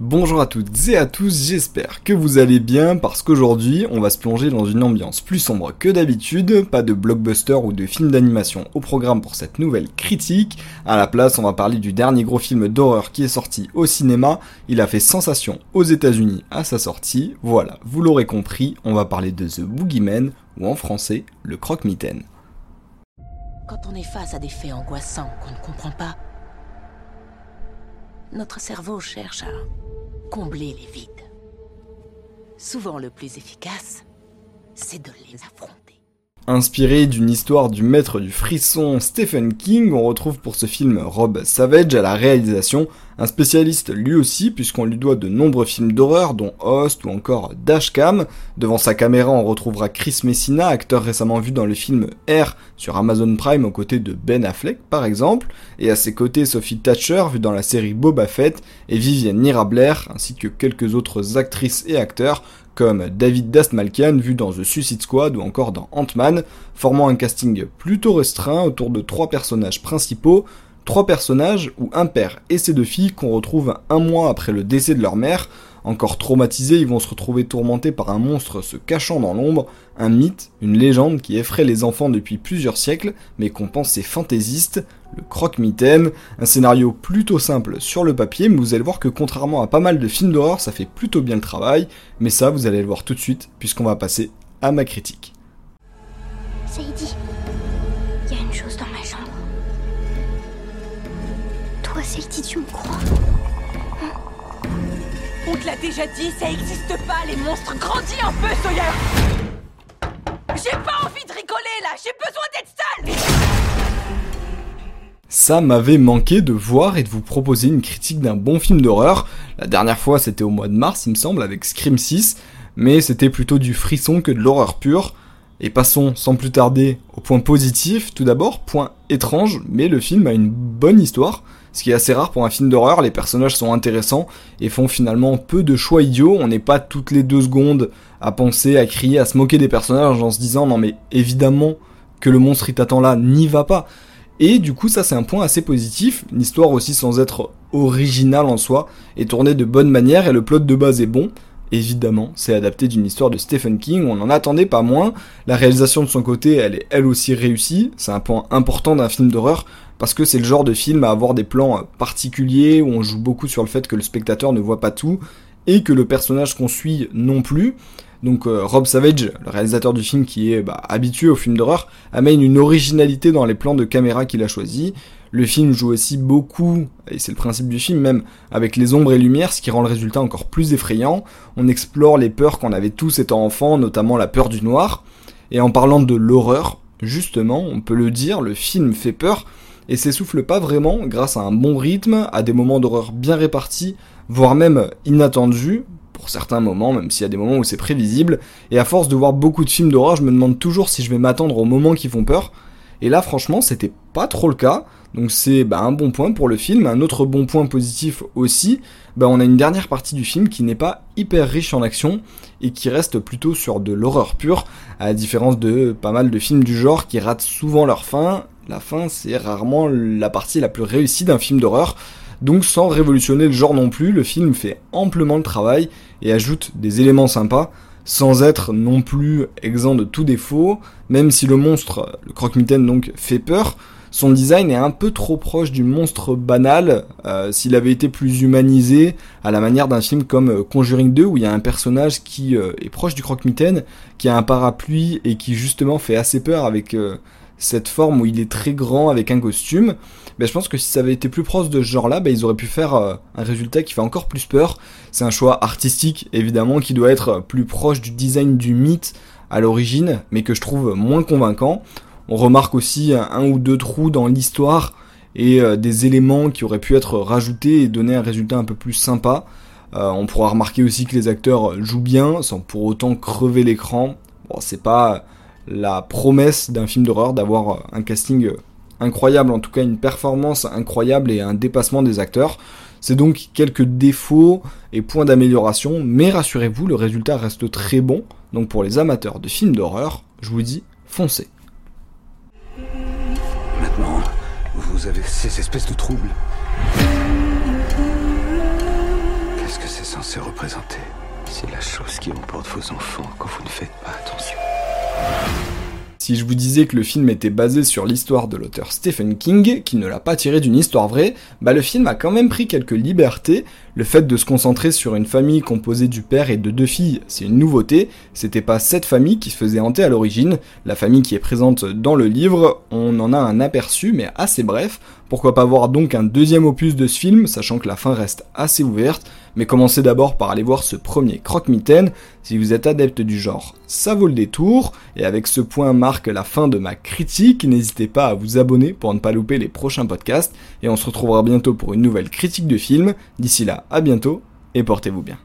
Bonjour à toutes et à tous, j'espère que vous allez bien parce qu'aujourd'hui on va se plonger dans une ambiance plus sombre que d'habitude, pas de blockbuster ou de film d'animation au programme pour cette nouvelle critique, à la place on va parler du dernier gros film d'horreur qui est sorti au cinéma, il a fait sensation aux états unis à sa sortie, voilà, vous l'aurez compris, on va parler de The Boogeyman ou en français le croque-mitaine. Quand on est face à des faits angoissants qu'on ne comprend pas, notre cerveau cherche combler les vides. Souvent le plus efficace, c'est de les affronter. Inspiré d'une histoire du maître du frisson Stephen King, on retrouve pour ce film Rob Savage à la réalisation, un spécialiste lui aussi puisqu'on lui doit de nombreux films d'horreur dont Host ou encore Dashcam. Devant sa caméra on retrouvera Chris Messina, acteur récemment vu dans le film Air sur Amazon Prime aux côtés de Ben Affleck par exemple, et à ses côtés Sophie Thatcher vue dans la série Boba Fett et Vivienne Nirabler ainsi que quelques autres actrices et acteurs comme David Dastmalkian vu dans The Suicide Squad ou encore dans Ant-Man, formant un casting plutôt restreint autour de trois personnages principaux, trois personnages ou un père et ses deux filles qu'on retrouve un mois après le décès de leur mère. Encore traumatisés, ils vont se retrouver tourmentés par un monstre se cachant dans l'ombre, un mythe, une légende qui effraie les enfants depuis plusieurs siècles, mais qu'on pense c'est fantaisiste, le croque-mitaine, un scénario plutôt simple sur le papier, mais vous allez voir que contrairement à pas mal de films d'horreur, ça fait plutôt bien le travail, mais ça vous allez le voir tout de suite, puisqu'on va passer à ma critique. Crois On te l'a déjà dit, ça existe pas, les monstres grandis un peu, Sawyer J'ai pas envie de rigoler là, j'ai besoin d'être ça m'avait manqué de voir et de vous proposer une critique d'un bon film d'horreur. La dernière fois c'était au mois de mars il me semble avec Scream 6, mais c'était plutôt du frisson que de l'horreur pure. Et passons sans plus tarder au point positif. Tout d'abord, point étrange, mais le film a une bonne histoire. Ce qui est assez rare pour un film d'horreur, les personnages sont intéressants et font finalement peu de choix idiots. On n'est pas toutes les deux secondes à penser, à crier, à se moquer des personnages en se disant non mais évidemment que le monstre il t'attend là, n'y va pas. Et du coup ça c'est un point assez positif, une histoire aussi sans être originale en soi, est tournée de bonne manière et le plot de base est bon. Évidemment, c'est adapté d'une histoire de Stephen King, on n'en attendait pas moins. La réalisation de son côté, elle est elle aussi réussie. C'est un point important d'un film d'horreur parce que c'est le genre de film à avoir des plans particuliers où on joue beaucoup sur le fait que le spectateur ne voit pas tout et que le personnage qu'on suit non plus. Donc euh, Rob Savage, le réalisateur du film qui est bah, habitué au film d'horreur, amène une originalité dans les plans de caméra qu'il a choisi. Le film joue aussi beaucoup, et c'est le principe du film même, avec les ombres et lumières, ce qui rend le résultat encore plus effrayant. On explore les peurs qu'on avait tous étant enfants, notamment la peur du noir. Et en parlant de l'horreur, justement, on peut le dire, le film fait peur, et s'essouffle pas vraiment grâce à un bon rythme, à des moments d'horreur bien répartis, voire même inattendus, pour certains moments, même s'il y a des moments où c'est prévisible. Et à force de voir beaucoup de films d'horreur, je me demande toujours si je vais m'attendre aux moments qui font peur. Et là, franchement, c'était pas trop le cas. Donc c'est bah, un bon point pour le film. Un autre bon point positif aussi, bah, on a une dernière partie du film qui n'est pas hyper riche en action et qui reste plutôt sur de l'horreur pure, à la différence de pas mal de films du genre qui ratent souvent leur fin. La fin, c'est rarement la partie la plus réussie d'un film d'horreur. Donc sans révolutionner le genre non plus, le film fait amplement le travail et ajoute des éléments sympas, sans être non plus exempt de tout défaut, même si le monstre, le croque-mitaine donc, fait peur, son design est un peu trop proche du monstre banal, euh, s'il avait été plus humanisé, à la manière d'un film comme euh, Conjuring 2, où il y a un personnage qui euh, est proche du croque-mitaine, qui a un parapluie et qui justement fait assez peur avec cette forme où il est très grand avec un costume, ben, je pense que si ça avait été plus proche de ce genre-là, ben, ils auraient pu faire euh, un résultat qui fait encore plus peur. C'est un choix artistique, évidemment, qui doit être plus proche du design du mythe à l'origine, mais que je trouve moins convaincant. On remarque aussi un, ou deux trous dans l'histoire et euh, des éléments qui auraient pu être rajoutés et donner un résultat un peu plus sympa. Euh, on pourra remarquer aussi que les acteurs jouent bien sans pour autant crever l'écran. Bon, c'est pas la promesse d'un film d'horreur d'avoir un casting incroyable, en tout cas une performance incroyable et un dépassement des acteurs. C'est donc quelques défauts et points d'amélioration, mais rassurez-vous, le résultat reste très bon. Donc pour les amateurs de films d'horreur, je vous dis, foncez. Maintenant, vous avez ces espèces de troubles. Qu'est-ce que c'est censé représenter? C'est la chose qui emporte vos enfants quand vous ne faites pas attention. Si je vous disais que le film était basé sur l'histoire de l'auteur Stephen King, qui ne l'a pas tiré d'une histoire vraie, bah le film a quand même pris quelques libertés. Le fait de se concentrer sur une famille composée du père et de deux filles, c'est une nouveauté. C'était pas cette famille qui se faisait hanter à l'origine. La famille qui est présente dans le livre, on en a un aperçu, mais assez bref. Pourquoi pas voir donc un deuxième opus de ce film, sachant que la fin reste assez ouverte. Mais commencez d'abord par aller voir ce premier croque-mitaine. Si vous êtes adepte du genre, ça vaut le détour. Et avec ce point marque la fin de ma critique. N'hésitez pas à vous abonner pour ne pas louper les prochains podcasts. Et on se retrouvera bientôt pour une nouvelle critique de film. D'ici là, à bientôt et portez-vous bien.